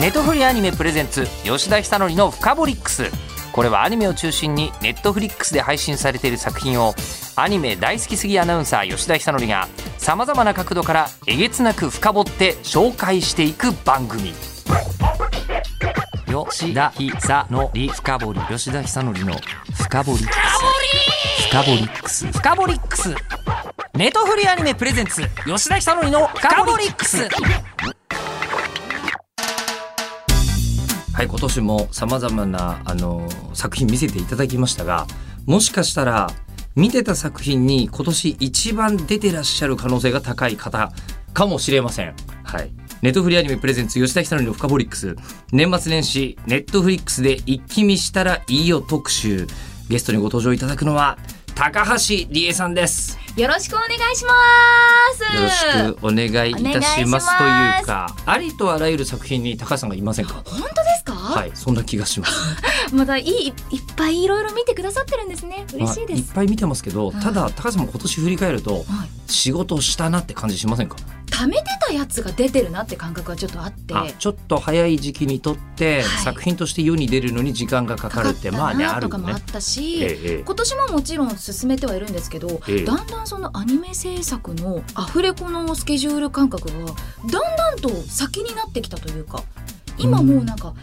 ネトフリアニメプレゼンツ吉田久典の「フカボリックス」これはアニメを中心にネットフリックスで配信されている作品をアニメ大好きすぎアナウンサー吉田久典がさまざまな角度からえげつなく深掘って紹介していく番組。吉田久典深掘り吉田久典の深掘り深掘りックス。深掘りックス。ネトフリアニメプレゼンツ吉田久典の深掘りックス。はい今年もさまざまなあの作品見せていただきましたがもしかしたら見てた作品に今年一番出てらっしゃる可能性が高い方かもしれません。はい。ネットフリアニメプレゼンツ吉田久典のフカボリックス年末年始ネットフリックスで一気見したらいいよ特集ゲストにご登場いただくのは高橋理恵さんですよろしくお願いします。よろしくお願いいたしまますすというかありとあらゆる作品に高橋さんがいませんか？本当ですか？はいそんな気がします またいいいっぱいいろいろ見てくださってるんですね。嬉しいです。まあいっぱい見てますけどただ高橋さんも今年振り返るとはい。仕事をしたなって感じしませんか？貯めてたやつが出てるなって感覚はちょっとあって。あちょっと早い時期にとって、はい作品として世に出るのに時間がかかるってまあねあるとかもあっ。たし、ええええ今年ももちろん進めてはいるんですけど、ええだんだんそのアニメ制作のアフレコのスケジュール感覚がだんだんと先になってきたというか今もうなんか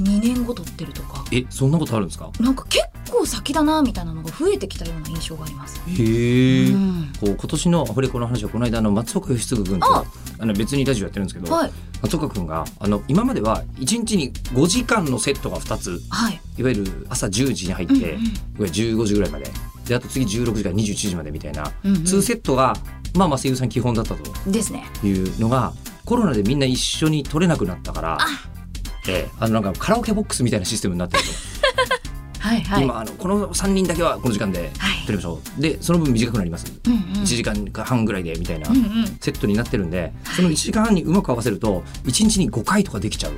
2年後撮ってるとか。えそんなことあるんですか？なんか結構先だなみたいなのが増えてきたような印象があります。へえ、うん。こう今年のアフレコの話はこの間あの松岡義嗣君とああの別にラジオやってるんですけど、はい。松岡君があの今までは1日に5時間のセットが2つ。はい。いわゆる朝10時に入って、うんうん。いわゆる15時ぐらいまで。であと次16時から21時までみたいな、うんうん。2セットがまあまあ声優さん基本だったと。ですね。いうのがコロナでみんな一緒に撮れなくなったからあ、のなんかカラオケボックスみたいなシステムになってると、はいはい。今あのこの3人だけはこの時間ではい。撮りましょう。でその分短くなります、うんうん。1時間半ぐらいでみたいなうんうん。セットになってるんで、その1時間半にうまく合わせると1日に5回とかできちゃう。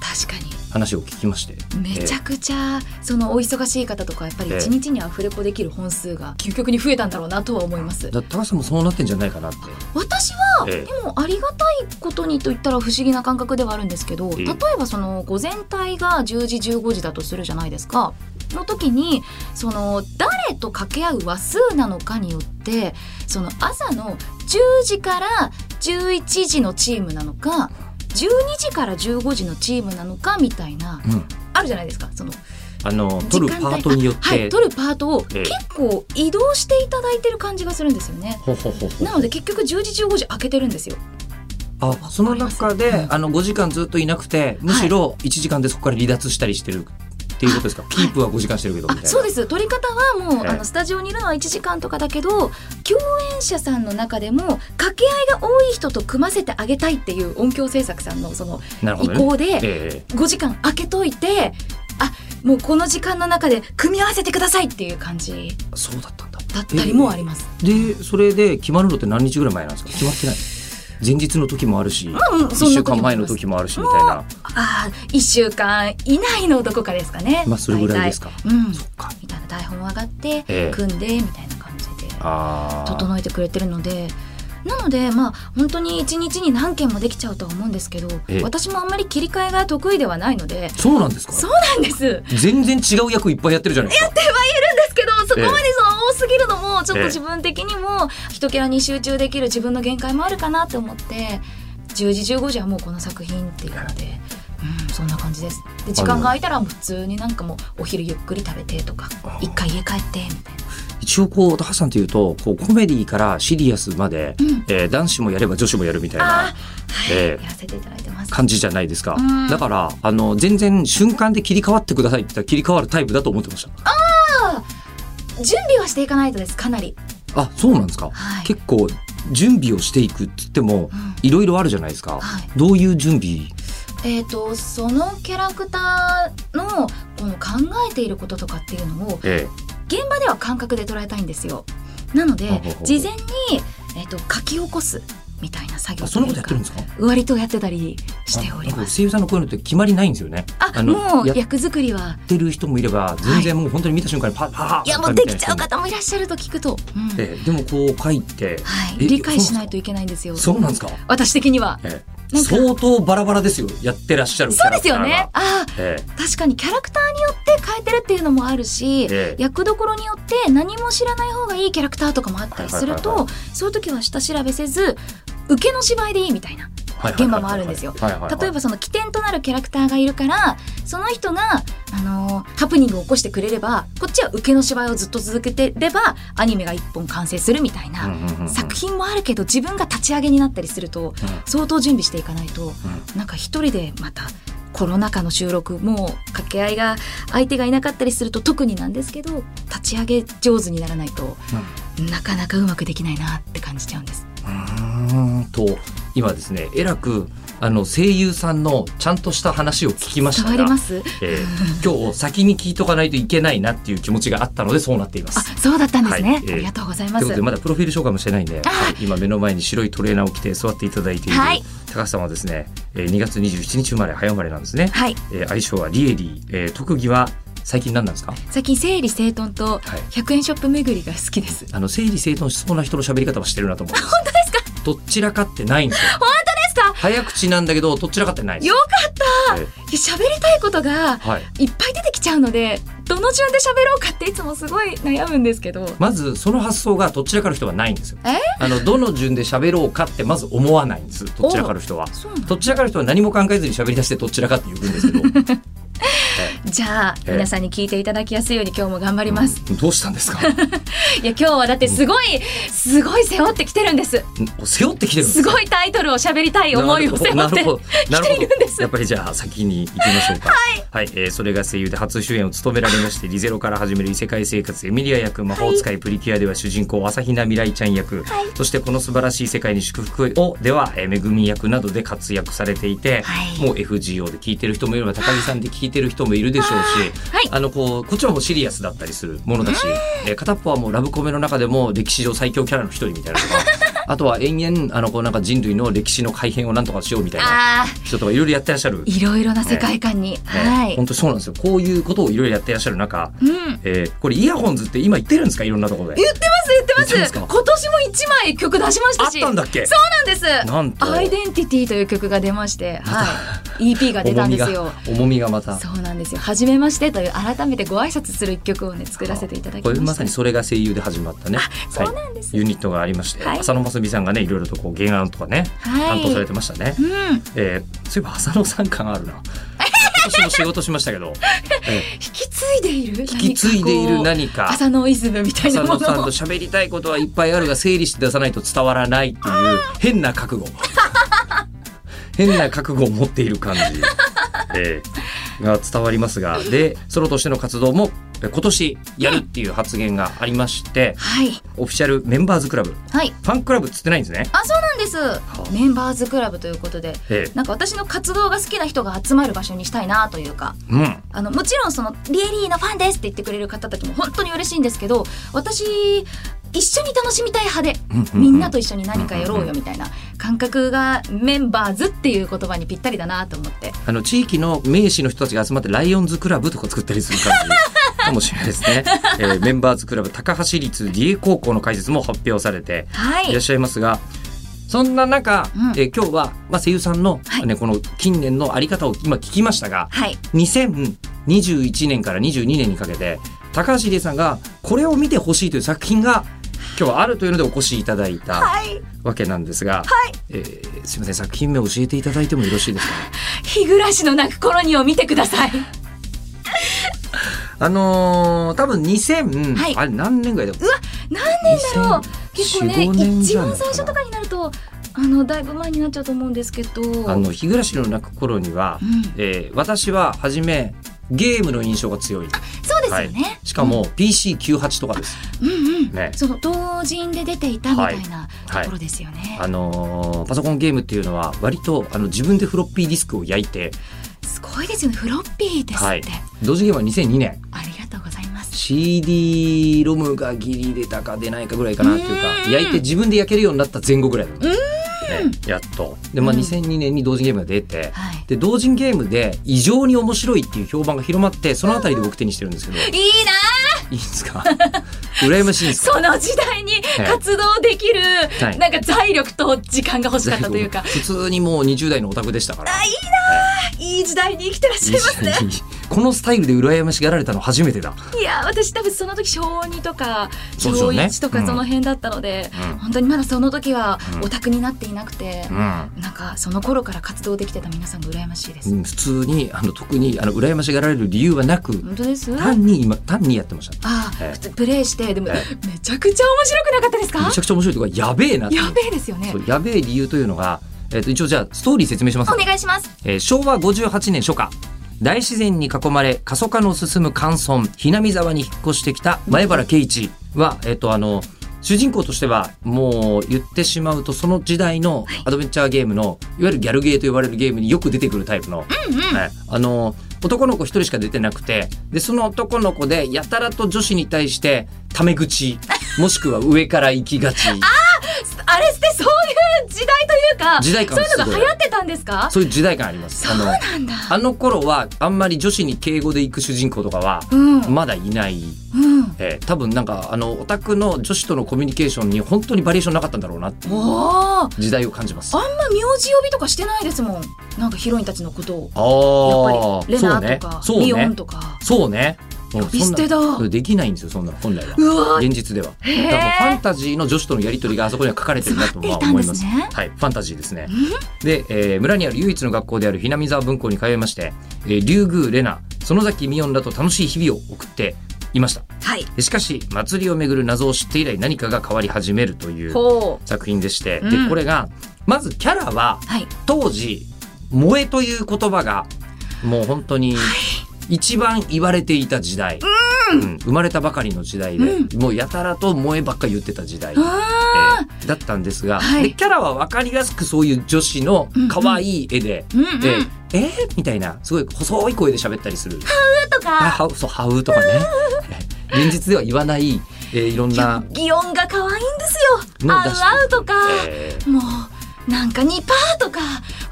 確かに。話を聞きまして。めちゃくちゃそのお忙しい方とかやっぱりええ。一日にアフレコできる本数が究極に増えたんだろうなとは思います。ええ。だ高橋さんもそうなってんじゃないかなって。私は、ええ。でもありがたいことにと言ったら不思議な感覚ではあるんですけど、ええ例えばその午前帯が10時15時だとするじゃないですか。の時にその誰と掛け合う話数なのかによってその朝の10時から11時のチームなのか12時から15時のチームなのかみたいなうん。あるじゃないですか。そのあの撮るパートによって、はい、取るパートをええ結構移動していただいてる感じがするんですよね。ほほほほなので結局10時15時開けてるんですよ。あその中でわかりますあの5時間ずっといなくてむしろ1時間でそこから離脱したりしてるっていうことですか、キープは5時間してるけどみたいな。あそうです。取り方はもう、ええあのスタジオにいるのは1時間とかだけど共演者さんの中でも掛け合いが多い人と組ませてあげたいっていう音響制作さんのその意向でえ5時間開けといてあもうこの時間の中で組み合わせてくださいっていう感じえそうだったんだだったりもあります。でそれで決まるのって何日ぐらい前なんですか？決まってない前日の時もあるし、うん1そんな時も週間前の時もあるしみたいな。ああ1週間以内のどこかですかね。まあそれぐらいですか。うん。そっか。みたいな台本上がって、ええ。組んでみたいな感じで。整えてくれてるので。なのでまあ本当に一日に何件もできちゃうとは思うんですけど、ええ。私もあんまり切り替えが得意ではないので。そうなんですか？そうなんです。で全然違う役いっぱいやってるじゃないですか。すけどそこまですぎるのもちょっええ。と自分的にも一キャラに集中できる自分の限界もあるかなって思って10時15時はもうこの作品っていうので。うん、そんな感じです。で時間が空いたら普通になんかもうお昼ゆっくり食べてとかあ一回家帰ってみたいな。一応こう高橋さんというとこうコメディからシリアスまで、うん。えー男子もやれば女子もやるみたいあな感じじゃないですか、うん。だからあの全然瞬間で切り替わってくださいって言ったら切り替わるタイプだと思ってました準備はしていかないとですかなり。あそうなんですか、はい。結構準備をしていくって言ってもうん。いろいろあるじゃないですか、はい。どういう準備？えー、とそのキャラクターのこの考えていることとかっていうのをえ現場では感覚で捉えたいんですよ。なので事前に、えー、と書き起こすみたいな作業そんなことやってるんですか？割とやってたりしております。か声優さんのこういうのって決まりないんですよね。あもう役作りは。てる人もいれば全然もう本当に見た瞬間にパッパッいやもうできちゃう方もいらっしゃると聞くと、うん。ええでもこう書いてはい、え理解しないといけないんですよ。そうなんですか？私的には。え相当バラバラですよやってらっしゃるそうですよね。ああえ確かにキャラクターによって変えてるっていうのもあるし、ええ。え役どころによって何も知らない方がいいキャラクターとかもあったりすると、そういう時は下調べせず受けの芝居でいいみたいな現場もあるんですよ。例えばその起点となるキャラクターがいるからその人が、あのーハプニングを起こしてくれればこっちは受けの芝居をずっと続けてればアニメが一本完成するみたいな、うんうんうんうん。作品もあるけど自分が立ち上げになったりすると相当準備していかないと、なんか一人でまたコロナ禍の収録もう掛け合いが相手がいなかったりすると特になんですけど立ち上げ上手にならないとなかなかうまくできないなって感じちゃうんです。うーん。と今ですねえらくあの声優さんのちゃんとした話を聞きましたが伝わります？えー今日先に聞いとかないといけないなっていう気持ちがあったのでそうなっています。あ。そうだったんですね、はい。えーありがとうございます。ということでまだプロフィール紹介もしてないんで、あはい今目の前に白いトレーナーを着て座っていただいている、はい。高橋さんはですね、えー2月27日生まれ早生まれなんですね、はい。えー愛称はリエリー、えー特技は最近何なんですか？最近整理整頓とはい。100円ショップ巡りが好きです。あの整理整頓しそうな人の喋り方はしてるなと思うんです。本当ですか？どっちらかってないんですよ。本当ですか？早口なんだけどどっちらかってないよかった。喋りたいことがはい。いっぱい出てきちゃうのでどの順で喋ろうかっていつもすごい悩むんですけど。まずその発想がどちらかの人はないんですよ。え？あのどの順で喋ろうかってまず思わないんですどちらかの人は。どちらかの人は何も考えずに喋り出してどちらかって言うんですけどじゃあええ皆さんに聞いていただきやすいように今日も頑張ります、うん。どうしたんですか？いや今日はだってすごいすごい背負ってきてるんです。背負ってきてるすごいタイトルを喋りたい思いを背負ってなるほど。なるほど来ているんです。やっぱりじゃあ先に行きましょうか。はい、えーそれが声優で初主演を務められましてリゼロから始める異世界生活エミリア役魔法使いプリキュアでは主人公朝比奈未来ちゃん役、そしてこの素晴らしい世界に祝福をでは、えー、めぐみ役などで活躍されていて、はい。もう FGO で聞いてる人もいれば高木さんで聞いてる人もいるでしょうし、はい。あのこうこっちはもうシリアスだったりするものだし、えー片っぽはもうラブコメの中でも歴史上最強キャラの一人みたいなとかあとは延々あのこうなんか人類の歴史の改変をなんとかしようみたいなあ人とかいろいろやってらっしゃる。ーいろいろな世界観に、はい、本当そうなんですよ。こういうことをいろいろやってらっしゃる中、うんえーこれイヤホンズって今言ってるんですか？いろんなところで。言ってます言ってます今年も一枚曲出しましあたしったんだっけ？そうなんですなんとアイデンティティという曲が出まして、はい、EP が出たんですよ。重みがまた。そうなんですよ。初めましてという改めてご挨拶する一曲をね作らせていただきました。これまさにそれが声優で始まったね。そうなんですユニットがありまして、はい浅野真澄美さんがねいろいろとこう原案とかね、はい担当されてましたね。うん、えーそういえば浅野さん感あるな。今年も仕事しましたけど、え引き継いでいる引き継いでいる何か。朝のイズムみたいなもの浅野さんと喋りたいことはいっぱいあるが整理して出さないと伝わらないっていう変な覚悟変な覚悟を持っている感じ、えーが伝わりますがでソロとしての活動も今年やるっていう発言がありましてはい。オフィシャルメンバーズクラブ。はい。ファンクラブっつってないんですね。あそうなんです。メンバーズクラブということで。えなんか私の活動が好きな人が集まる場所にしたいなというか。ーうん。あのもちろんそのリエリーのファンですって言ってくれる方たちも本当に嬉しいんですけど私一緒に楽しみたい派でみんなと一緒に何かやろうよみたいな感覚がメンバーズっていう言葉にぴったりだなと思って。あの地域の名士の人たちが集まってライオンズクラブとか作ったりする感じ かもしれないですね。えーメンバーズクラブ高橋立理恵高校の開設も発表されてはい。いらっしゃいますが、そんな中、うん。えー今日は、まあ、声優さんの、はい。ね、この近年のあり方を今聞きましたが、はい。2021年から22年にかけて高橋理恵さんがこれを見てほしいという作品が今日はあるというのでお越しいただいたはい。わけなんですが、えーすみません作品名教えていただいてもよろしいですか？日暮らしの泣く頃にを見てくださいあのー多分2000、はい。あれ何年ぐらいだ？何年だろう？結構ね4 5年じ一番最初とかになるとあのだいぶ前になっちゃうと思うんですけど。あの日暮らしの泣く頃には、うん。えー私は初めゲームの印象が強い。そうですよね、しかも PC98 とかです、うんうん、ね。その同人で出ていたみたいなところですよね、あのーパソコンゲームっていうのは割とあの自分でフロッピーディスクを焼いて、すごいですよね。フロッピーですって、はい、同時ゲームは2002年。ありがとうございます。CD ロムがギリ出たか出ないかぐらいかなっていうかうん。焼いて自分で焼けるようになった前後ぐらいの、ねうん。やっと。で、まあ、うん2002年に同人ゲームが出て、はい。で同人ゲームで異常に面白いっていう評判が広まってそのあたりで僕手にしてるんですけど、いいいないですか？羨ましいんですか？その時代に活動できる、はい。なんか財力と時間が欲しかったというか、普通にもう20代のオタクでしたから。あいいない。い時代に生きてらっしゃいますね。このスタイルで羨ましがられたの初めてだ。いや私多分その時小2とか小そうですよね。1とかその辺だったので、うん。本当にまだその時はうん。オタクになっていなくて、うん。なんかその頃から活動できてた皆さんが羨ましいです。うん。普通にあの特にあの羨ましがられる理由はなく本当です。単に今単にやってましたああ、ええ。普通プレイしてでも、えめちゃくちゃ面白くなかったですか？めちゃくちゃ面白いところやべえなやべえですよね。やべえ理由というのが、えっと一応じゃあストーリー説明しますお願いします。えー昭和58年初夏。大自然に囲まれ過疎化の進む寒村ひなみ沢に引っ越してきた前原圭一は、えっとあの主人公としてはもう言ってしまうとその時代のアドベンチャーゲームのいわゆるギャルゲーと呼ばれるゲームによく出てくるタイプの、はい。あの男の子一人しか出てなくてでその男の子でやたらと女子に対してタメ口 もしくは上から行きがちあれってそういう時代というか時代感そういうのが流行ってたんですか？そういう時代感あります。そうあのなんだ。あの頃はあんまり女子に敬語で行く主人公とかはうん。うんまだいない、えー多分なんかあのオタクの女子とのコミュニケーションに本当にバリエーションなかったんだろうなっていう時代を感じます。あんま名字呼びとかしてないですもん。なんかヒロインたちのことを。あやっぱりレナとか、そうミオンねとか。そうね呼び捨てだ。できないんですよそんなの本来は。うわ現実では。だからファンタジーの女子とのやり取りがあそこには書かれてるなとまあ詰まっていたん思いますはいファンタジーですね。で、えー村にある唯一の学校であるひなみ沢分校に通いまして、えー、竜宮レナ園崎ミオンらと楽しい日々を送っていました。はい。でしかし祭りをめぐる謎を知って以来何かが変わり始めるというほ作品でして、うん。でこれがまずキャラはうはい。当時「萌え」という言葉がもう本当に一番言われていた時代、うん。生まれたばかりの時代で、もうやたらと萌えばっか言ってた時代、あえーだったんですが、はい。でキャラは分かりやすくそういう女子の可愛い絵で、ーうんうん。でえーみたいなすごい細い声で喋ったりする。とあかはそうハウとかね。現実では言わない、えーいろんな、擬音が可愛いんですよ。の出してあうあうとか、えー。もうなんかニパーとか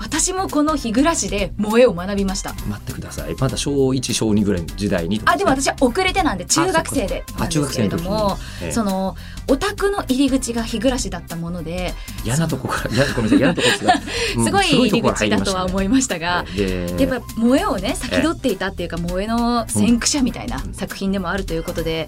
私もこの日暮らしで萌えを学びました。待ってください。まだ小1小2ぐらいの時代にあでも私は遅れてなんで中学生であなんですけれどもええ。そのオタクの入り口が日暮らしだったもので嫌なとこから嫌なごめんなさい嫌なとこですが、うんすごい入りとこから口だとは思いましたねが。でやっぱ萌えをね先取っていたっていうか萌えの先駆者みたいな作品でもあるということで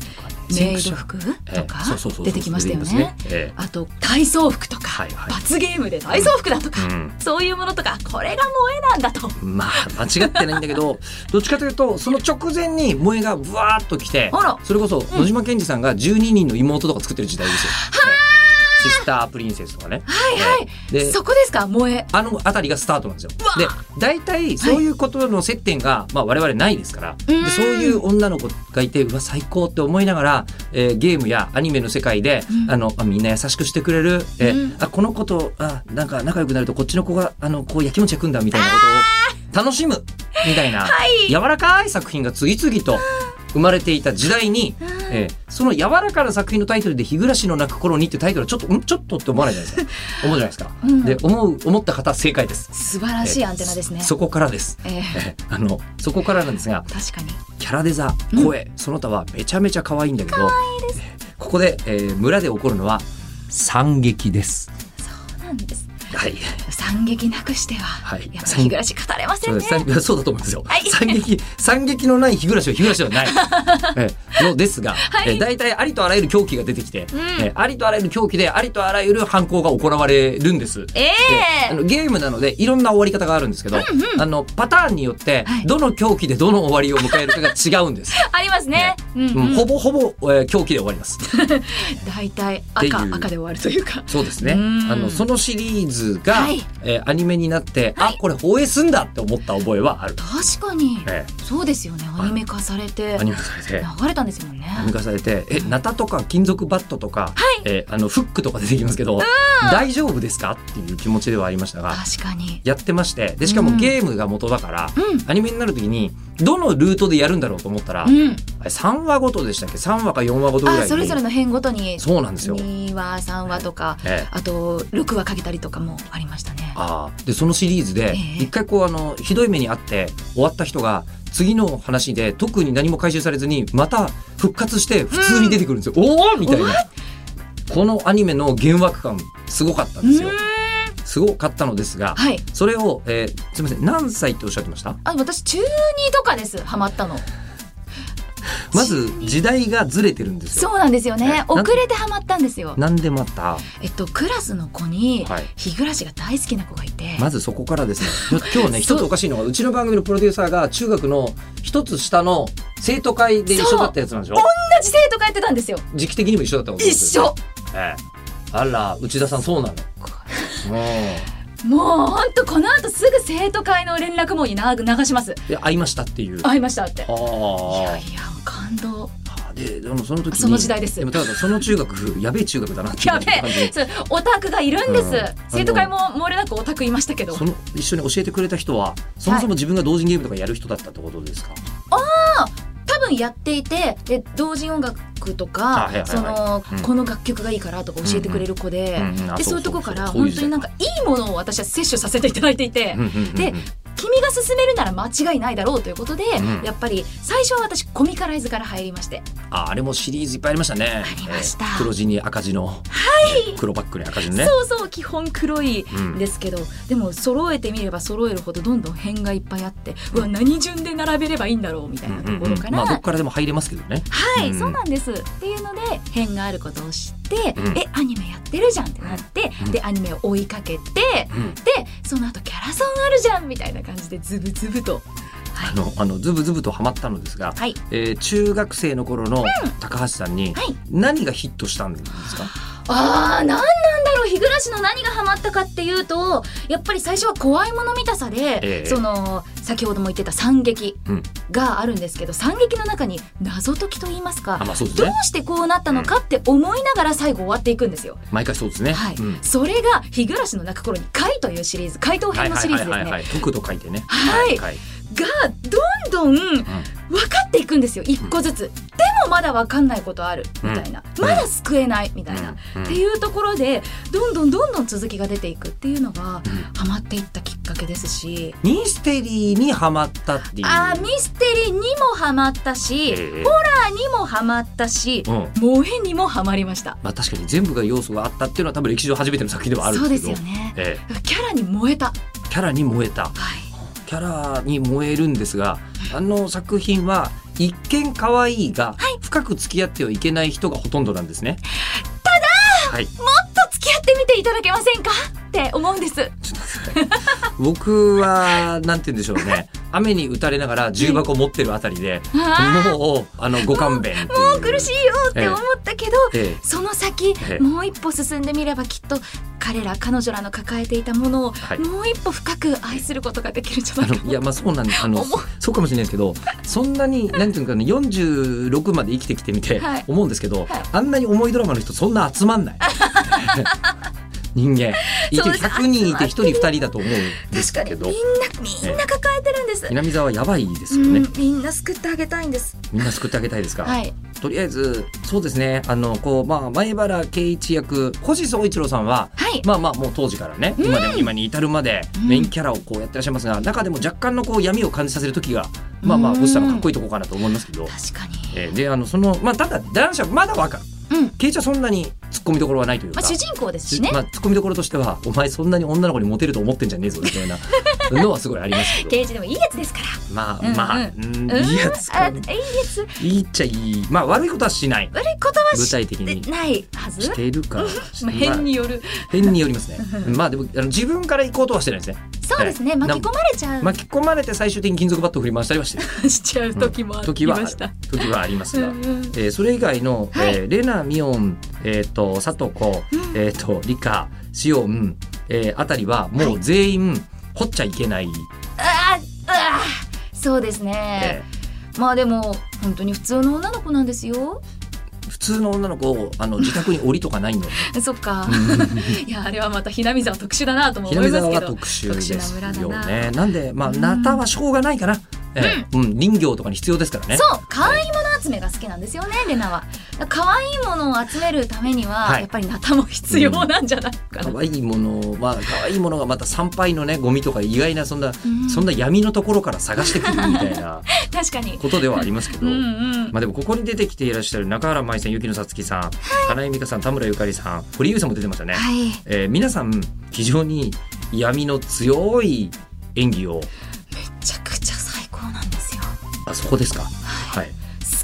メイド服ええとか出てきましたよね。あと体操服とかはいはい。罰ゲームで体操服だとかえうん。そういうものとかこれが萌えなんだと。まあ間違ってないんだけど どっちかというとその直前に萌えがブワーッと来てそれこそ野島健二さんが12人の妹とか作ってる時代ですよ。ねシスタープリンセスとかね。はいはい。でそこですか？萌え。あのあたりがスタートなんですよ。で大体そういうことの接点が、まあ、我々ないですから。うん。でそういう女の子がいてうわ最高って思いながら、えーゲームやアニメの世界で、うん。あのあみんな優しくしてくれる、えーうん。あこの子とあなんか仲良くなるとこっちの子があのこうやきもち焼くんだみたいなことを楽しむみたいな、はい。柔らかい作品が次々と生まれていた時代に、うんえーその柔らかな作品のタイトルで「日暮らしの泣く頃に」ってタイトルはちょっとんちょっとって思わないじゃないですか。思うじゃないですか。うん。で思う思った方正解です。素晴らしいアンテナですね。そこからです。えええーあのそこからなんですが確かに。キャラデザ声、その他はめちゃめちゃ可愛いんだけどえーここで、えー村で起こるのは惨劇です。そうなんですはい。惨劇なくしては、はい。やっぱり日暮らし語れませんね。そう そうだと思うんですよ。はい。惨劇惨劇のない日暮らしは日暮らしではない、えーのですが、はい。えー大体ありとあらゆる狂気が出てきて、うん。えーありとあらゆる狂気でありとあらゆる犯行が行われるんです。えであえのゲームなのでいろんな終わり方があるんですけど、あのパターンによってはい。どの狂気でどの終わりを迎えるかが違うんです。ありますね。うんうん。うんほぼほぼ、えー狂気で終わります。大体赤赤で終わるというか。そうですね。うん。あのそのシリーズが、はい。えーアニメになって、はい。あこれ放映すんだって思った覚えはある。確かに、えそうですよね。アニメ化されて。アニメ化されて。流れたんですよね。アニメ化されて、え、ナタとか金属バットとか、はい。えーあのフックとか出てきますけど、大丈夫ですかっていう気持ちではありましたが、確かに。やってまして、でしかもうん。ゲームが元だから、うん。アニメになるときにどのルートでやるんだろうと思ったら、うん3話ごとでしたっけ？3話か4話ごとぐらいそれぞれの編ごとに。そうなんですよ、2話3話とかええ。あと6話かけたりとかもありましたね。あーでそのシリーズでええ。一回こうあのひどい目にあって終わった人が次の話で特に何も回収されずにまた復活して普通に出てくるんですよ、おおみたいな。このアニメの幻惑感すごかったんですよ。すごかったのですが、はい。それを、えーすみません。何歳っておっしゃってました？あ私中2とかです。ハマったのまず時代がずれてるんですよ。そうなんですよね。遅れてハマったんですよ。なんでまた？えっとクラスの子にはい。日暮らしが大好きな子がいて、まずそこからですね。今日ね一つおかしいのがうちの番組のプロデューサーが中学の一つ下の生徒会で一緒だったやつなんでしょ？同じ生徒がやってたんですよ。時期的にも一緒だったこと一緒。ええ。あら内田さんそうなの。ももうほんとこの後すぐ生徒会の連絡網にな流します。うで会いましたっていう。会いましたって。いやいや感動。ででもその時にその時代です。でもただその中学やべえ中学だなやべえ。そうオタクがいるんです、うん。生徒会も漏れなくオタクいましたけど。その一緒に教えてくれた人はそもそも自分が同人ゲームとかやる人だったってことですか、多分やっていてで同人音楽とか、はいはいはいその、うん。この楽曲がいいからとか教えてくれる子で、うんうんあでそそういうとこから本当になんかいいものを私は摂取させていただいていて、うんうんうんうん。で君が進めるなら間違いないだろうということで、うん。やっぱり最初は私コミカライズから入りまして。ああれもシリーズいっぱいありましたね。ありました。えー黒地に赤字の、はい、黒バックに赤字のね。そうそう基本黒いうん。ですけど、でも揃えてみれば揃えるほどどんどん辺がいっぱいあってうわ何順で並べればいいんだろうみたいなところから、まあどっからでも入れますけどね。はい、うん。そうなんです。っていうので辺があることを知って、うん。えアニメやってるじゃんってなって、うん。でアニメを追いかけてうん。でその後キャラソンあるじゃんみたいな感じでズブズブと。はい。あのあのズブズブとハマったのですが、はい、えー中学生の頃の高橋さんにはい。何がヒットしたんですか、あーなんなんだろう日暮らしの何がハマったかっていうとやっぱり最初は怖いもの見たさで、ええ。その先ほども言ってた惨劇うん。があるんですけど惨劇の中に謎解きと言いますかあますどうねしてこうなったのかって思いながら最後終わっていくんですよ。毎回そうですね、はい。うん。それが日暮らしの泣く頃に「怪」というシリーズ怪盗編のシリーズですね。はい解くと書いてね。はいはいがどんどん分かっていくんですよ一個ずつ、でもまだ分かんないことあるみたいな、うんまだ救えないみたいな、うん。っていうところでどんどんどんどん続きが出ていくっていうのがうん。ハマっていったきっかけですし、ミステリーにハマったっていう。あーミステリーにもハマったし、ええ。ホラーにもハマったし、うん。萌えにもハマりました。まあ確かに全部が要素があったっていうのは多分歴史上初めての作品ではあるんそうでけど。ですすよね。えキャラに燃えた。えキャラに燃えた。はい。キャラに燃えるんですがあの作品は一見可愛いが深く付き合ってはいけない人がほとんどなんですね。ただ、はい、もっと付き合ってみていただけませんか？って思うんです。僕はなんて言うんでしょうね雨に打たれながら重箱持ってるあたりで、もうあのご勘弁もう苦しいよって思ったけど、ええ。その先、ええ。もう一歩進んでみればきっと彼ら彼女らの抱えていたものを、はい。もう一歩深く愛することができるんじゃないかいやまあそうなんですあのそうかもしれないですけどそんなになんていうのかな46まで生きてきてみてはい。思うんですけど、はい。あんなに重いドラマの人そんな集まんない人間。い てそうです。100人いて1人2人だと思うんです確かにけどみんなみんな抱えてるんです、南沢やばいですうよね、ん、みんな救ってあげたいんです。みんな救ってあげたいですか、はい。とりあえずそうですね。あのこうまあ前原圭一役星宗一郎さんははい。まあまあもう当時からね、今でも今に至るまでうん。メインキャラをこうやってらっしゃいますが、中でも若干のこう闇を感じさせる時がまあまあうん星さんのかっこいいとこかなと思いますけど、確かに、えーであのそのまあただ男子はまだわかるうん。圭一はそんなに突っ込みどころはないというか、まあ、主人公ですしね、まあ、突っ込みどころとしてはお前そんなに女の子にモテると思ってんじゃねえぞみたいな。のはすごいありますけど。刑事でもいいやつですから。まあうんうん。まあ、うん。うんいいやつかあいいやつ。いいっちゃいい。まあ悪いことはしない。悪いことは具し体的に。てないはず？しているか、まあ、変による、変によりますね。まあでもあの自分から行こうとはしてないですね。そうですね。ええ巻き込まれちゃう、巻き込まれて最終的に金属バットを振り回したりはしてるしちゃう時もあ時はりました、時はありますが、うんうん。えーそれ以外の、はい。えーレナミオンえっ、と佐藤子うん。えっ、とリカシオン、えーあたりはもう全員掘っちゃいけない。あーあーそうですね、えまあでも本当に普通の女の子なんですよ。ー普通の女の子をあの自宅に檻とかないの。で そっか。うん。いやあれはまたひなみ沢特殊だなとも思いますけど。特殊ですよ特殊な村だね。な。なんでまあうん。ナタはしょうがないかな。えーうん。林業とかに必要ですからね。そう。可愛いもの集めが好きなんですよねレナは可愛いものを集めるためには、はい。やっぱりナタも必要なんじゃないかな、可愛いものまあ可愛いものがまた参拝のねゴミとか意外なそんな、うん。そんな闇のところから探してくるみたいな確かに。ことではありますけど、うんうん。まあでもここに出てきていらっしゃる中原舞さん、雪野さつきさん、金井美香さん、田村ゆかりさん、堀優さんも出てましたね。はい。えー皆さん非常に闇の強い演技を。めちゃくちゃ最高なんですよ。あそこですか。はい。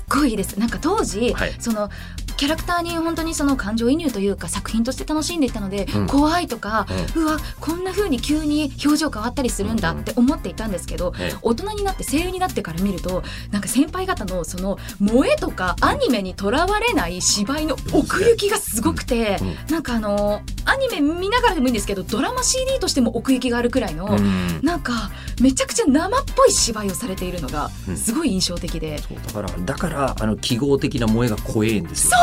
ごいいいです。なんか当時、はい。そのキャラクターに本当にその感情移入というか作品として楽しんでいたので、うん。怖いとか、うわこんな風に急に表情変わったりするんだって思っていたんですけど、ええ大人になって声優になってから見るとなんか先輩方のその萌えとかアニメにとらわれない芝居の奥行きがすごくて、うん。なんかあのアニメ見ながらでもいいんですけどドラマ CD としても奥行きがあるくらいの、うん。なんかめちゃくちゃ生っぽい芝居をされているのがうん。すごい印象的で、だからだからあの記号的な萌えが怖えんですよ。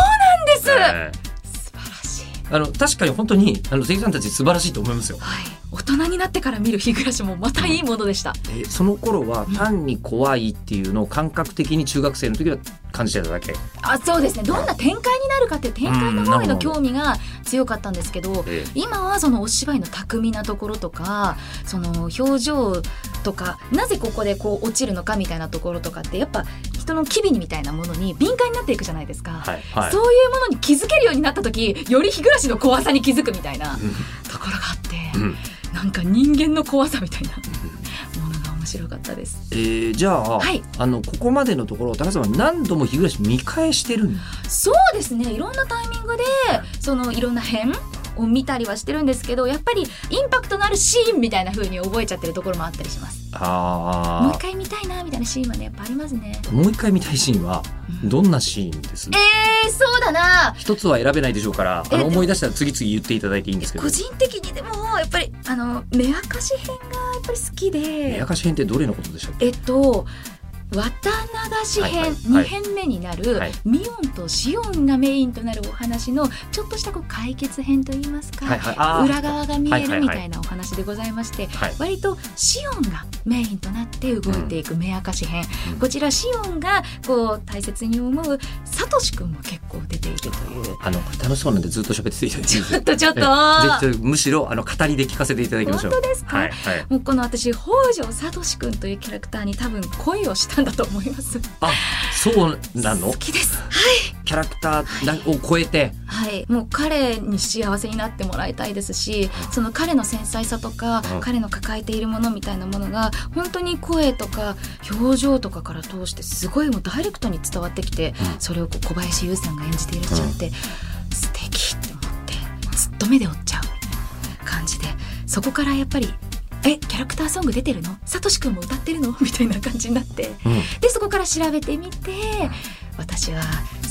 です、ええ素晴らしい。あの確かに本当にあの声優さんたち素晴らしいと思いますよ。はい、大人になってから見る日暮らしもまたいいものでした。えーその頃は単に怖いっていうのを感覚的に中学生の時は感じてただけ。あ、そうですね。どんな展開になるかっていう展開の方への興味が強かったんですけど、え今はそのお芝居の巧みなところとか、その表情とか、なぜここでこう落ちるのかみたいなところとかってやっぱ人の機微みたいなものに敏感になっていくじゃないですか。はいはい。そういうものに気づけるようになった時、より日暮らしの怖さに気づくみたいなうんところがあって、うんなんか人間の怖さみたいな面白かったです。えーじゃあ、はい。あのここまでのところ高橋さんは何度も日暮らし見返してるんそうですね。いろんなタイミングでそのいろんな編を見たりはしてるんですけどやっぱりインパクトのあるシーンみたいな風に覚えちゃってるところもあったりします。もうあ一回見たいなみたいなシーンはねやっぱありますね。あもう一回見たいシーンは？どんなシーンです？えー、そうだな。一つは選べないでしょうからあえの思い出したら次々言っていただいていいんですけど。個人的にでもやっぱりあの目明かし編がやっぱり好き目で明かし編ってどれのことでしたっけ？えっと綿流し編、はいはい。はい2編目になる、はい。ミオンとシオンがメインとなるお話のちょっとしたこう解決編といいますか、裏側が見えるみたいなお話でございまして、はい。割とシオンがメインとなって動いていく目明かし編、うん。こちらシオンがこう大切に思うサトシ君も結構出ているという。あの楽しそうなんでずっと喋っていただいて ちょっとちょっと。えぜひむしろあの語りで聞かせていただきましょう。本当ですか？はいはい。もうこの私北条サトシ君というキャラクターに多分恋をしたんだと思います。あそうなの？好きです。キャラクターなを超えて。はい、もう彼に幸せになってもらいたいですしその彼の繊細さとか、うん。彼の抱えているものみたいなものが本当に声とか表情とかから通してすごいもうダイレクトに伝わってきて、うんそれをこう小林優さんが演じていらっしゃって、素敵って思ってずっと目で追っちゃう感じでそこからやっぱり「えキャラクターソング出てるの？サトシ君も歌ってるの?」みたいな感じになって。うんでそこから調べてみて私は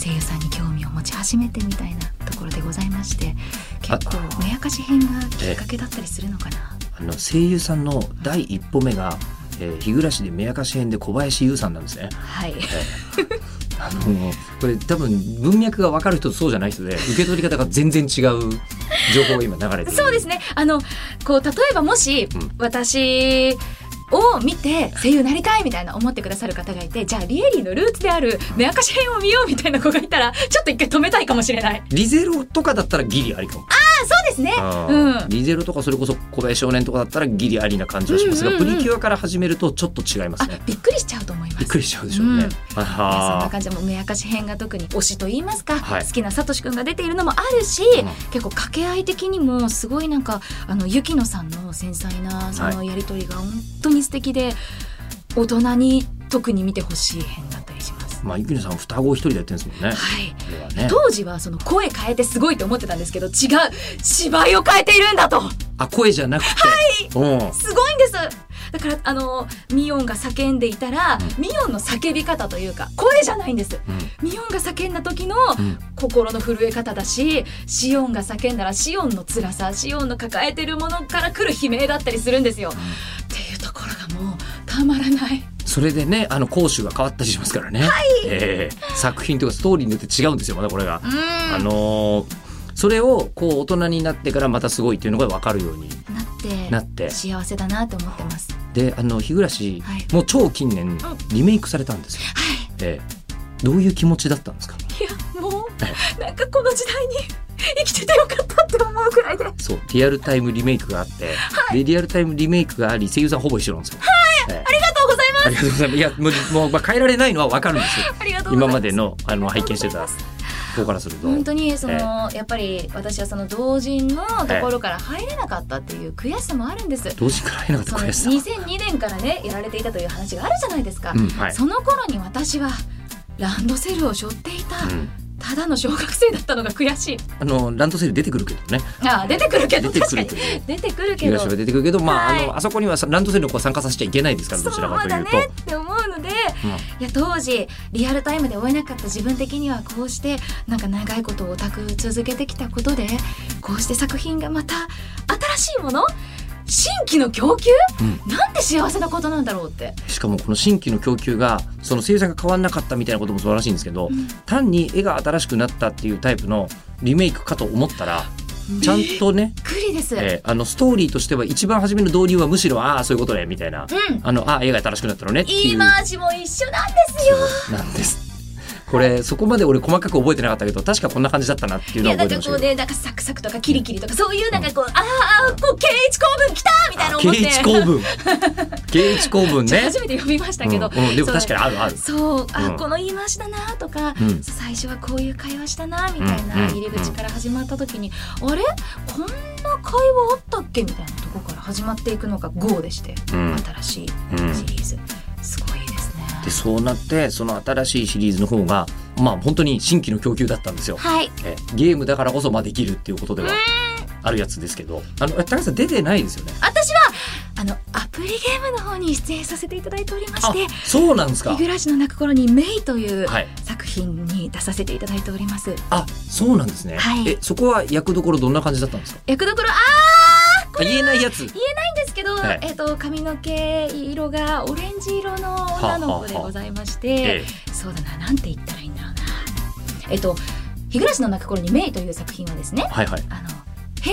声優さんに興味を持ち始めてみたいなところでございまして結構目明かし編がきっかけだったりするのかな？あの声優さんの第一歩目が、えー、日暮らしで目明かし編で小林優さんなんですね。はい、あのこれ多分文脈が分かる人とそうじゃない人で受け取り方が全然違う情報が今流れてる。そうですねあのこう例えばもし、うん私を見て声優になりたいみたいな思ってくださる方がいてじゃあリエリーのルーツである目明かし編を見ようみたいな子がいたらちょっと一回止めたいかもしれない。リゼロとかだったらギリありかも。あそうですね。あうん。ーリゼロとかそれこそ小林少年とかだったらギリありな感じはしますが、プリキュアから始めるとちょっと違いますあね。びっくりしちゃうと思います。びっくりしちゃうでしょうね。うん。そんなあ感じでもう目明かし編が特に推しと言いますか、はい。好きなサトシくんが出ているのもあるし、うん。結構掛け合い的にもすごいなんかあの雪乃さんの繊細なそのやり取りが本当に素敵で、大人に特に見てほしい編だまあゆきのさん双子一人でやってるんですもんね。はいね。当時はその声変えてすごいと思ってたんですけど違う芝居を変えているんだとあ声じゃなくて。はい。うん。すごいんですだからあのミオンが叫んでいたら、うミオンの叫び方というか声じゃないんですうんミオンが叫んだ時のうん心の震え方だしシオンが叫んだらシオンの辛さシオンの抱えてるものから来る悲鳴だったりするんですよ。っていうところがもうたまらない。それでねあの講師が変わったりしますからね。ええ作品とかストーリーによって違うんですよまだこれが。うんあのーそれをこう大人になってからまたすごいっていうのが分かるようになってなって幸せだなと思ってます。であの日暮らし、はいもう超近年リメイクされたんですよ。はええどういう気持ちだったんですか？い。いやもうなんかこの時代に 生きててよかったって思うくらいで。そうリアルタイムリメイクがあって、でリアルタイムリメイクがあり声優さんほぼ一緒なんですよ。はい、ありがとうございまます。いやもうもう、まあ、変えられないのは分かるんですよ。ありがとうございます。今までのあの拝見してた方からすると。本当にその、やっぱり私はその同人のところから入れなかったっていう悔しさもあるんです。同時から入らなかそのった悔しさ。2002年からねやられていたという話があるじゃないですか、うんはい。その頃に私はランドセルを背負っていた、うんただの小学生だったのが悔しい。あのランドセル出てくるけどね。あ出てくるけど出てくるけど。出てくるけど。東は出てくるけど、まあ、はい。あのあそこにはさランドセルの子は参加させちゃいけないですからどちらかというと。そうだね。って思うので、いや当時リアルタイムで追えなかった自分的にはこうしてなんか長いことオタク続けてきたことでこうして作品がまた新しいもの新規の供給、うんなんて幸せなことなんだろうって。しかもこの新規の供給がその声優さんが変わんなかったみたいなことも素晴らしいんですけど、うん単に絵が新しくなったっていうタイプのリメイクかと思ったらちゃんとね、びっくりです。えーあのストーリーとしては一番初めの導入はむしろああそういうことねみたいなうん。あのあ絵が新しくなったのねっていう言い回しも一緒なんですよ。なんです。これそこまで俺細かく覚えてなかったけど確かこんな感じだったなっていうのはいや覚えてましたけど。なんかこうねなんかサクサクとかキリキリとかそういうなんかこう、ああこう圭一公文来たみたいな思って。圭一公文。圭一公文ね。初めて読みましたけど、うん。うん。でも確かにあるある。そう。あ、うん。この言い回しだなとか、うん。最初はこういう会話したなみたいうん。な入り口から始まった時に、あれ？こんな会話あったっけ？みたいなとこから始まっていくのが GO でして、うん。新しいうんシリーズ、すごいでそうなってその新しいシリーズの方がまあ本当に新規の供給だったんですよ。はいえゲームだからこそまあできるっていうことではあるやつですけどあの高橋さん出てないですよね。私はあのアプリゲームの方に出演させていただいておりまあしてそうなんですか「日。暮らしの泣く頃にメイ」というはい。作品に出させていただいております。あそうなんですね。はいえそこは役どころどんな感じだったんですか？役どころああ言えないやつ。言えないんですけど、はいえっと髪の毛色がオレンジ色の女の子でございまして、えそうだななんて言ったらいいんだろうなえっと「日暮らしの泣く頃にメイ」という作品はですねはいはい。あの平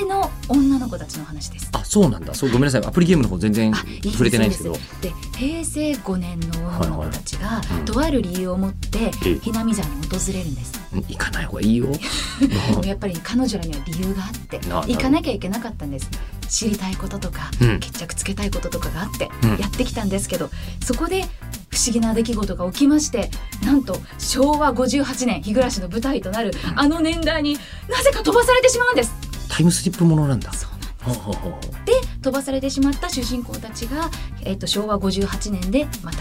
成の女の子たちの話です。あそうなんだ。そうごめんなさい。アプリゲームの方全然触れてないんですけど。で平成5年の女の子たちが、はいはいうん。とある理由を持ってええ。ひなみ沢に訪れるんです。うん行かない方がいいよ。やっぱり彼女らには理由があってな行かなきゃいけなかったんです。知りたいこととか、うん。決着つけたいこととかがあってうん。やってきたんですけど、そこで不思議な出来事が起きましてなんと昭和58年日暮らしの舞台となるあの年代になぜか飛ばされてしまうんですタイムスリップものなんだ。そうなんほうほうほうで飛ばされてしまった主人公たちが、えっと昭和58年でまた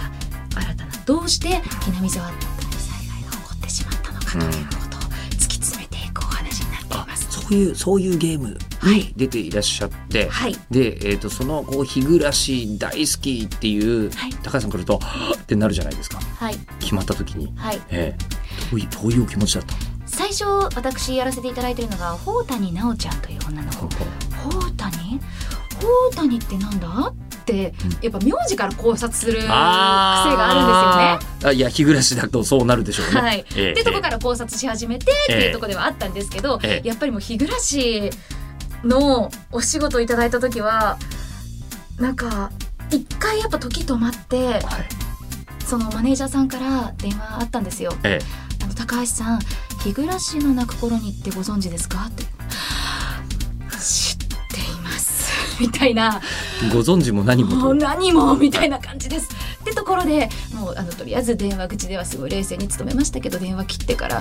新たなどうしてひなみ沢大災害が起こってしまったのかということを突き詰めていくお話になっていあます。そういうそういうゲームに出ていらっしゃって、はい。で、えー、とそのこう日暮らし大好きっていうはい。高橋さんからるとってなるじゃないですか。はい。決まった時に、はい。ええ。どういうどういうお気持ちだった最初私やらせていただいているのが宝谷直ちゃんという女の子。宝谷宝谷ってなんだ？ってやっぱ名字から考察する癖があるんですよね。あいや日暮らしだとそうなるでしょうね。はい、ええでとこから考察し始めてっていうところではあったんですけど、ええ。やっぱりもう日暮らしのお仕事をいただいた時はなんか一回やっぱ時止まってはい。そのマネージャーさんから電話あったんですよ。え。あの高橋さん日暮らしの泣く頃にってご存知ですか？って。知っています。みたいな。えご存知も何ももうと何もみたいな感じです。ってところでもうあのとりあえず電話口ではすごい冷静に努めましたけど電話切ってから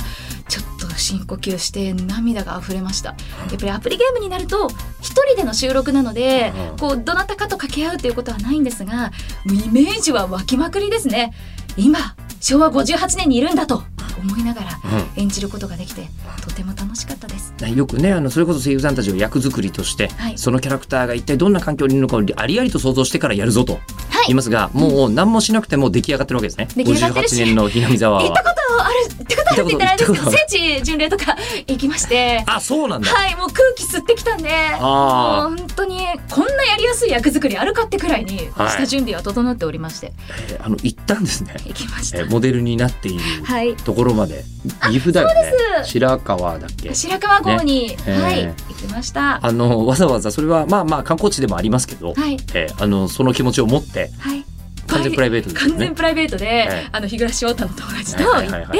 ちょっと深呼吸して涙が溢れました。やっぱりアプリゲームになると一人での収録なのでうん。こうどなたかと掛け合うということはないんですがもうイメージは湧きまくりですね。今昭和58年にいるんだと思いながら演じることができてとても楽しかったです。うんよくねあのそれこそ声優さんたちを役作りとして、はい。そのキャラクターが一体どんな環境にいるのかをありありと想像してからやるぞとはい。言いますが、もう何もしなくても出来上がってるわけですね。出来上がってるし58年のひなみ沢は。行ったことある行ったことあるって言ったらあれですけど行ったこ聖地巡礼とか行きまして。あそうなんだ。はいもう空気吸ってきたんでもう本当にこんなやりやすい役作りあるかってくらいにはい。下準備は整っておりまして、えーあの行ったんですね。行きました、えーモデルになっているはい。ところまで。岐阜だよね。白川だっけ？白川郷に、ね。はいえ行きました。あのわざわざそれはまあまあ観光地でもありますけど、はい。えーあのその気持ちを持ってはい完全プライベートでね。完全プライベートで、えあの日暮翔太の友達と行って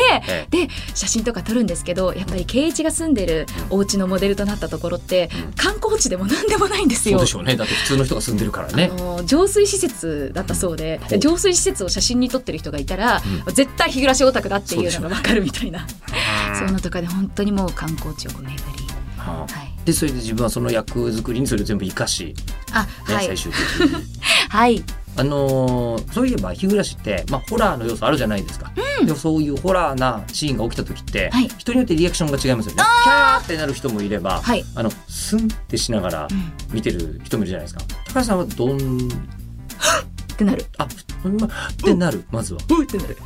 で写真とか撮るんですけどやっぱり圭一が住んでるお家のモデルとなったところってうん。観光地でも何でもないんですよ。そうで。しょうね。だって普通の人が住んでるからね。あの浄水施設だったそうでほう浄水施設を写真に撮ってる人がいたら、絶対日暮オタクだっていうのが分かるみたいな。そういう のとかで本当にもう観光地を巡り、はあ。はい、でそれで自分はその役作りにそれを全部生かし、あねはい。最終的に。はいあのーそういえば日暮って、まあ、ホラーの要素あるじゃないですか、でもそういうホラーなシーンが起きた時って、はい。人によってリアクションが違いますよね。キャーってなる人もいれば、はい、あのスンってしながらうん、見てる人もいるじゃないですか。高橋さんはどん？ってなる。あほんま？ってなるまずは。うってなる。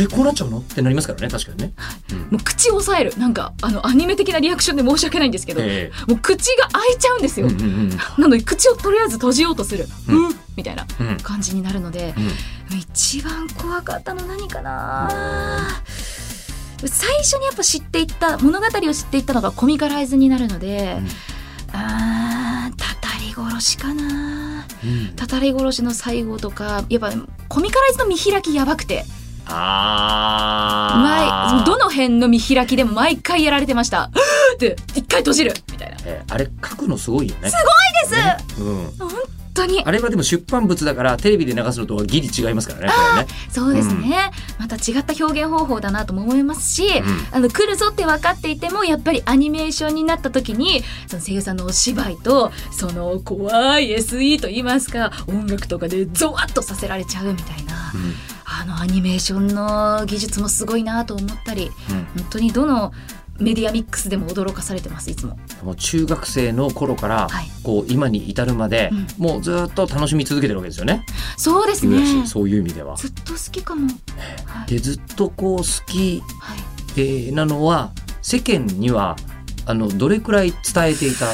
えこうなっちゃうの？ってなりますからね確かにね、うん。もう口を押さえる。なんかあのアニメ的なリアクションで申し訳ないんですけど、えもう口が開いちゃうんですよ、えうんうんうん。なので口をとりあえず閉じようとする、ううんみたいなうん。感じになるので、うん。一番怖かったの何かな？最初にやっぱ知っていった物語を知っていったのがコミカライズになるので、あーたたり殺しかな。うん。たたり殺しの最後とかやっぱコミカライズの見開きやばくて。あどの辺の見開きでも毎回やられてました。で一回閉じる。みたいな。えーあれ書くのすごいよね。すごいです、うん、本当に。あれはでも出版物だからテレビで流すのとはギリ違いますからねね。そうですね、また違った表現方法だなとも思いますし、あの来るぞって分かっていてもやっぱりアニメーションになった時にその声優さんのお芝居とその怖い SE と言いますか音楽とかでゾワッとさせられちゃうみたいなうん。あのアニメーションの技術もすごいなと思ったりうん。本当にどのメディアミックスでも驚かされてますいつも。もう中学生の頃からはいこう今に至るまで、うんもうずっと楽しみ続けてるわけですよね。そうですねしそういう意味では。ずっと好きかも。はいでずっとこう好き、はいえーなのは世間にはあのどれくらい伝えていた？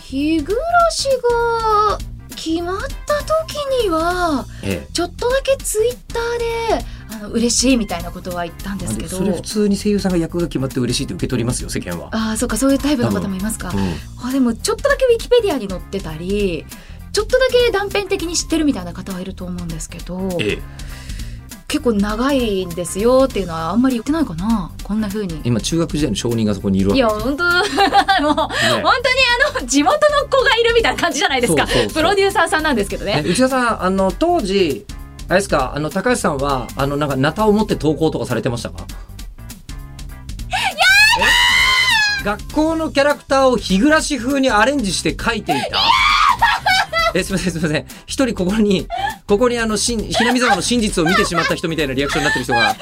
日暮が決まった時にはえちょっとだけツイッターであの嬉しいみたいなことは言ったんですけど。それ普通に声優さんが役が決まって嬉しいって受け取りますよ世間は。ああそうかそういうタイプの方もいますか。うん。あでもちょっとだけウィキペディアに載ってたりちょっとだけ断片的に知ってるみたいな方はいると思うんですけどええ結構長いんですよっていうのはあんまり言ってないかな。こんな風に。今中学時代の証人がそこにいるわいけや本当。もう本ね当にあの地元の子がいるみたいな感じじゃないですか。プロデューサーさんなんですけどね。え内田さんあの当時あれですか？あの高橋さんはあのなんかナタを持って投稿とかされてましたか？え？学校のキャラクターを日暮らし風にアレンジして描いていた。えすみませんすみません。一人ここにここにあのしんひなみ沢の真実を見てしまった人みたいなリアクションになってる人が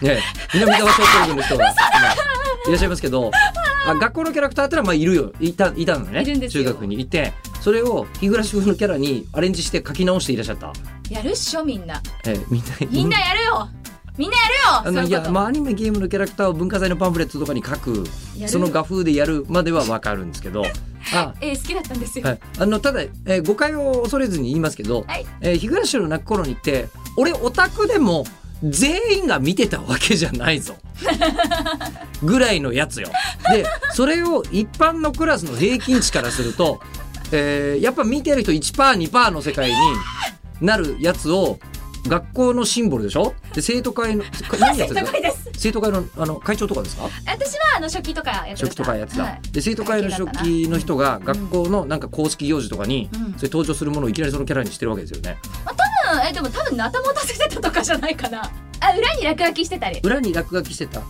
ねひなみ沢小学部の人が今いらっしゃいますけどあ学校のキャラクターってのはまあいるよ。いたいたのね。中学にいてそれを日暮風のキャラにアレンジして書き直していらっしゃった、やるっしょみんな。えーみんなみんなやるよみんなやるよそういうこと。まあアニメゲームのキャラクターを文化祭のパンフレットとかに書くその画風でやるまではわかるんですけど。あえー好きだったんですよ、はい、あのただ、えー誤解を恐れずに言いますけど、はい。えー日暮らしの泣く頃にって俺オタクでも全員が見てたわけじゃないぞ。ぐらいのやつよ。でそれを一般のクラスの平均値からすると、えーやっぱ見てる人 1%2% の世界になるやつを学校のシンボルでしょ？で生徒会の 何やってた生徒会のあの会長とかですか？私はあの初期とかやってとかやってた、はい。で生徒会の初期の人が学校のなんか公式行事とかに、うん。それ登場するものをいきなりそのキャラにしてるわけですよね。うんえでも多分なた持たせてたとかじゃないかな。あ裏に落書きしてたり。裏に落書きしてた。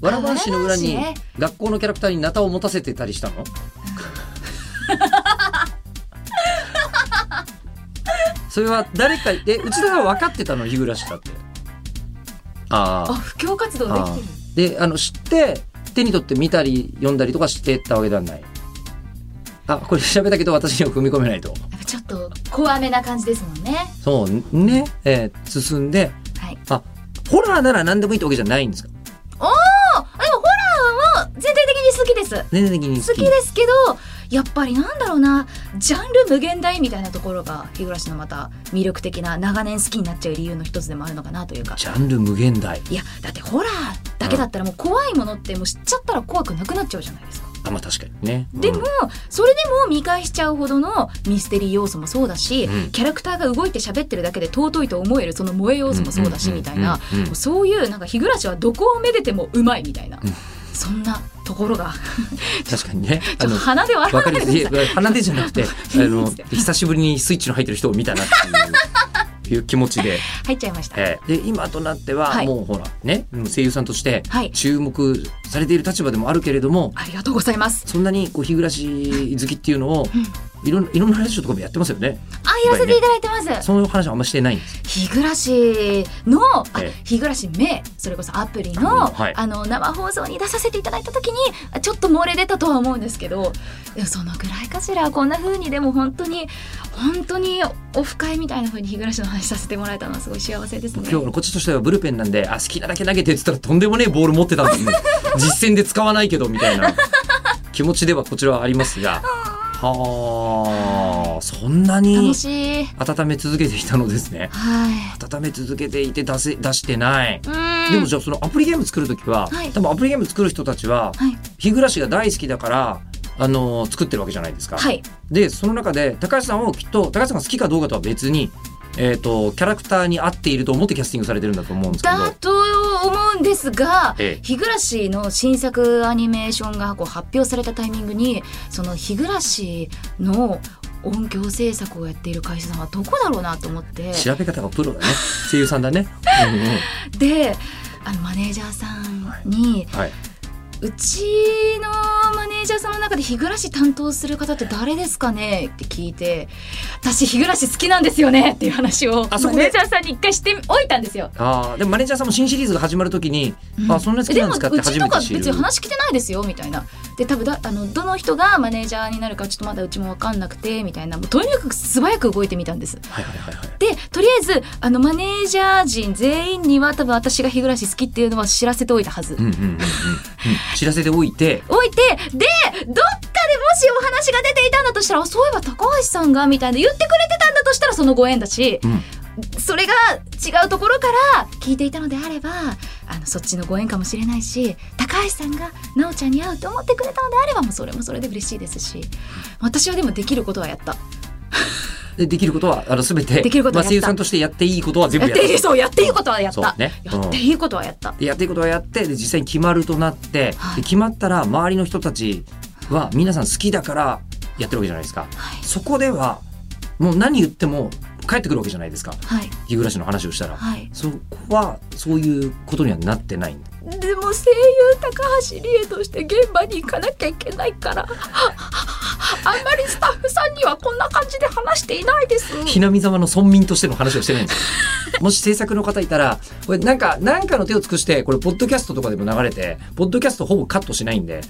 わらばんしの裏に学校のキャラクターにナタを持たせてたりしたの？それは誰かえ内田さんは分かってたの日暮らしだって。あああ布教活動できてるであの知って手に取って見たり読んだりとかしてたわけではない。あこれ喋ったけど私には踏み込めないと。やっぱちょっと怖めな感じですもんね。そうね、えー進んで。はい。あホラーなら何でもいいってわけじゃないんですか？あでもホラーは全体的に好きです。全体的に好きですけどやっぱりなんだろうなジャンル無限大みたいなところが日暮のまた魅力的な長年好きになっちゃう理由の一つでもあるのかなというか。ジャンル無限大。いやだってホラーだけだったらもう怖いものってもう知っちゃったら怖くなくなっちゃうじゃないですか。あまあ確かにね。でも、うんそれでも見返しちゃうほどのミステリー要素もそうだし、うん。キャラクターが動いて喋ってるだけで尊いと思えるその萌え要素もそうだし、みたいな、そういうなんか日暮はどこをめでてもうまいみたいな、うんそんなところが。確かにね。ちょっと鼻で笑わわないで。鼻でじゃなくて あの久しぶりにスイッチの入ってる人を見たなっていういう気持ちで、入っちゃいました。えーで今となってははい。もうほらね声優さんとしてはい。注目されている立場でもあるけれどもありがとうございます。そんなにこう日暮好きっていうのをいろんいろんなラジオとかもやってますよね。あ、やらせていただいてます。そういう話はあんましてない。んです日暮らしの、あええ日暮らしめそれこそアプリアの,、はい。あの生放送に出させていただいた時にあちょっと漏れ出たとは思うんですけどでもそのぐらいかしらこんな風にでも本当に本当にオフ会みたいな風に日暮らしの話させてもらえたのはすごい幸せですね。今日のこっちとしてはブルペンなんであ好きなだけ投げてって言ったらとんでもねえボール持ってたんです。ね実戦で使わないけどみたいな気持ちではこちらはありますが はあそんなに。温め続けていたのですねはい。温め続けていて出せ出してない、でもじゃあそのアプリゲーム作る時は、はい多分アプリゲーム作る人たちははい日暮らしが大好きだからあの作ってるわけじゃないですか。はいでその中で高橋さんをきっと高橋さんが好きかどうかとは別に、えー、とキャラクターに合っていると思ってキャスティングされてるんだと思うんですけど。だと思うんですが、ええ。日暮らしの新作アニメーションがこう発表されたタイミングにその日暮らしの音響制作をやっている会社さんはどこだろうなと思って。調べ方がプロだね。声優さんだね。うんうんであのマネージャーさんに、はい、うちのマネージャーさんの中で日暮らし担当する方って誰ですかね？って聞いて私日暮らし好きなんですよねっていう話をマネージャーさんに一回しておいたんですよ。あーでもマネージャーさんも新シリーズが始まるときに、うん。あそんな好きなんですか？ってでもうちとか初めて知る。別に話来てないですよみたいな。で多分だあのどの人がマネージャーになるかちょっとまだうちも分かんなくてみたいな。もうとにかく素早く動いてみたんです。はいはいはいはい。でとりあえずあのマネージャー陣全員には多分私が日暮らし好きっていうのは知らせておいたはず、うんうんうんうんうん、知らせておいて。置いてでどっかでもしお話が出ていたんだとしたらあそういえば高橋さんがみたいな言ってくれてたんだとしたらそのご縁だし、うん。それが違うところから聞いていたのであればあのそっちのご縁かもしれないし高橋さんが奈緒ちゃんに会うと思ってくれたのであればもうそれもそれで嬉しいですし私はでもできることはやったでできることはあの全てできることまあ、声優さんとしてやっていいことは全部やっていい。そうやっていいことはやった、ね。やっていいことはやった、でやっていいことはやってで実際に決まるとなって、はい。で決まったら周りの人たちは皆さん好きだからやってるわけじゃないですか。はい。そこではもう何言っても返ってくるわけじゃないですか。はい。日暮らしの話をしたら、はい。そこはそういうことにはなってない。でも声優高橋理恵として現場に行かなきゃいけないから。あんまりスタッフさんにはこんな感じで話していないです。ひなみ沢の村民としての話をしてないんですよ。もし制作の方いたらこれなんかなんかの手を尽くしてこれポッドキャストとかでも流れてポッドキャストほぼカットしないんで、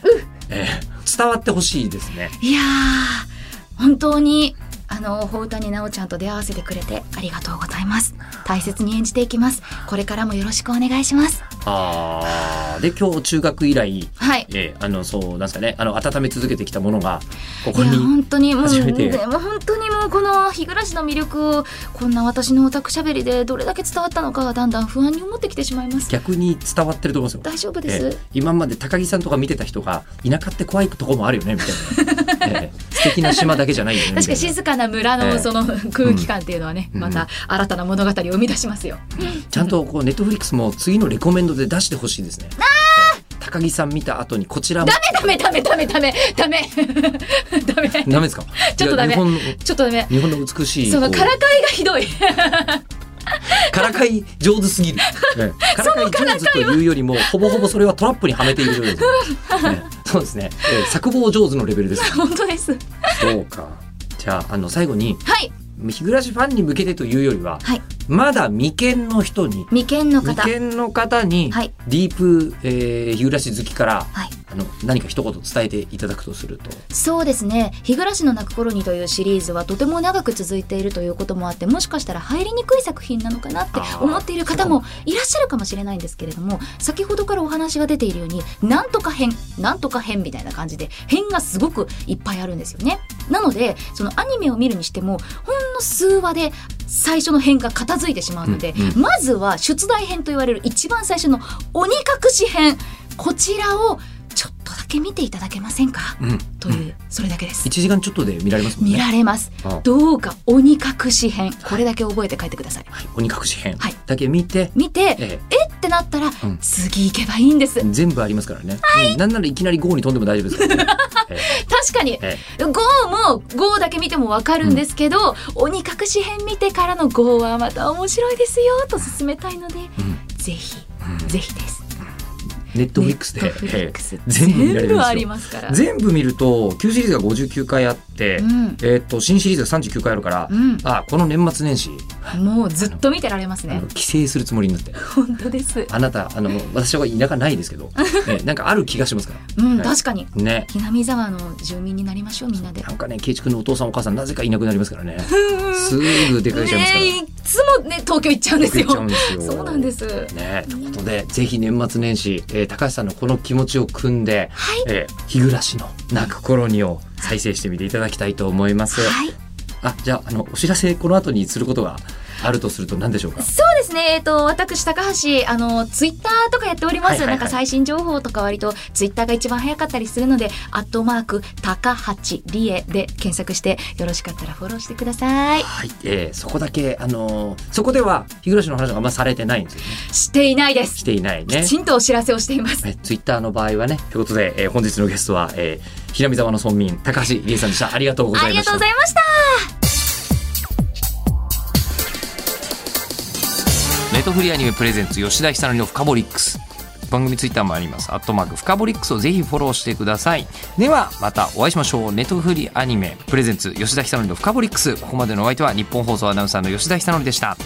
えー伝わってほしいですね。いやー本当にあの穂谷奈緒ちゃんと出会わせてくれてありがとうございます。大切に演じていきます。これからもよろしくお願いします。あー。で今日中学以来はい。えーあのそうなんですかね。あの温め続けてきたものがここに本当にもうでも本当にもうこの日暮らしの魅力をこんな私のオタクしゃべりでどれだけ伝わったのかがだんだん不安に思ってきてしまいます。逆に伝わってると思うんですよ。大丈夫です、えー今まで高木さんとか見てた人が田舎って怖いとこもあるよねみたいな、えー素敵な島だけじゃないよね。確かに静かな村ええ。のその空気感っていうのはね、うん。また新たな物語を生み出しますよ。ちゃんとこうネットフリックスも次のレコメンドで出してほしいですね。えー高木さん見た後にこちらも。ダメダメダメダメダメ。ダメ。ダメ。ですか？ちょっとダメ。ちょっとダメ。日本の美しいそのからかいがひどい からかい上手すぎる、ええ。からかい上手というよりもほぼほぼそれはトラップにはめているようです、え えそうですね、ええ作望上手のレベルです。本当です。そうか。じゃああの最後にはい。日暮らしファンに向けてというよりははい。まだ未見の人に眉間の未方見の方にはい。ディープ、えー、日暮らし好きからはいあの何か一言伝えていただくとすると。そうですね「日暮らしの泣く頃に」というシリーズはとても長く続いているということもあってもしかしたら入りにくい作品なのかなって思っている方も。いらっしゃるかもしれないんですけれども先ほどからお話が出ているようになんとか編なんとか編みたいな感じで編がすごくいっぱいあるんですよね。なのでそのアニメを見るにしてもほんの数話で最初の編が片付いてしまうので、うんうん。まずは出題編と言われる一番最初の鬼隠し編こちらをちょっとだけ見ていただけませんか？うん。という、それだけです。1時間ちょっとで見られますね。見られます。あどうか鬼隠し編。これだけ覚えて帰ってください。はい。鬼隠し編。はい。だけ見て、見てええ。ってなったら、ん。次行けばいいんです。え全部ありますからね、うん。なんならいきなり GO に飛んでも大丈夫ですからね、え確かに。ええ。GO も GO だけ見てもわかるんですけど、鬼隠し編見てからの GO はまた面白いですよと勧めたいので、うん。ぜひ、うん。ぜひです。ネットフリックスで、全部見られるんですよ全部ありますから。全部見ると旧シリーズが59回あって、うんえーっと新シリーズが39回あるから、うんあこの年末年始、もうずっと見てられますね。帰省するつもりになって本当です。あなたあの私は田舎ないですけど、ね、なんかある気がしますからうん、はい確かに。ねひなみ沢の住民になりましょうみんなで。なんかね圭一君のお父さんお母さんなぜかいなくなりますからね すぐ出かけちゃいますから、ねえいつもね東京行っちゃうんですよ。行っちゃうんですよそうなんです。ね、ということでぜひ年末年始、えー高橋さんのこの気持ちを組んではい「えー日暮らしの泣く頃に」を再生してみていただきたいと思います。はい。あじゃああのお知らせこの後にすることがあるとすると何でしょうか？そうですね。えっ、と、私、高橋、あの、ツイッターとかやっております。はいはいはいなんか最新情報とか割と、ツイッターが一番早かったりするので、アットマーク、高橋理恵で検索して、よろしかったらフォローしてください。はい、えーそこだけあのーそこでは日暮らしの話があんまされてないんですよねしていないです。していないねきちんとお知らせをしています。えツイッターの場合はねということで、えー本日のゲストは、えー、平見沢の村民高橋理恵さんでしたありがとうござありがとういましたございました。ネットフリーアニメプレゼンツ吉田久典のフカボリックス。番組ツイッターもあります。アットマークフカボリックスをぜひフォローしてください。ではまたお会いしましょう。ネットフリーアニメプレゼンツ吉田久典のフカボリックス。ここまでのお相手は日本放送アナウンサーの吉田久典でした。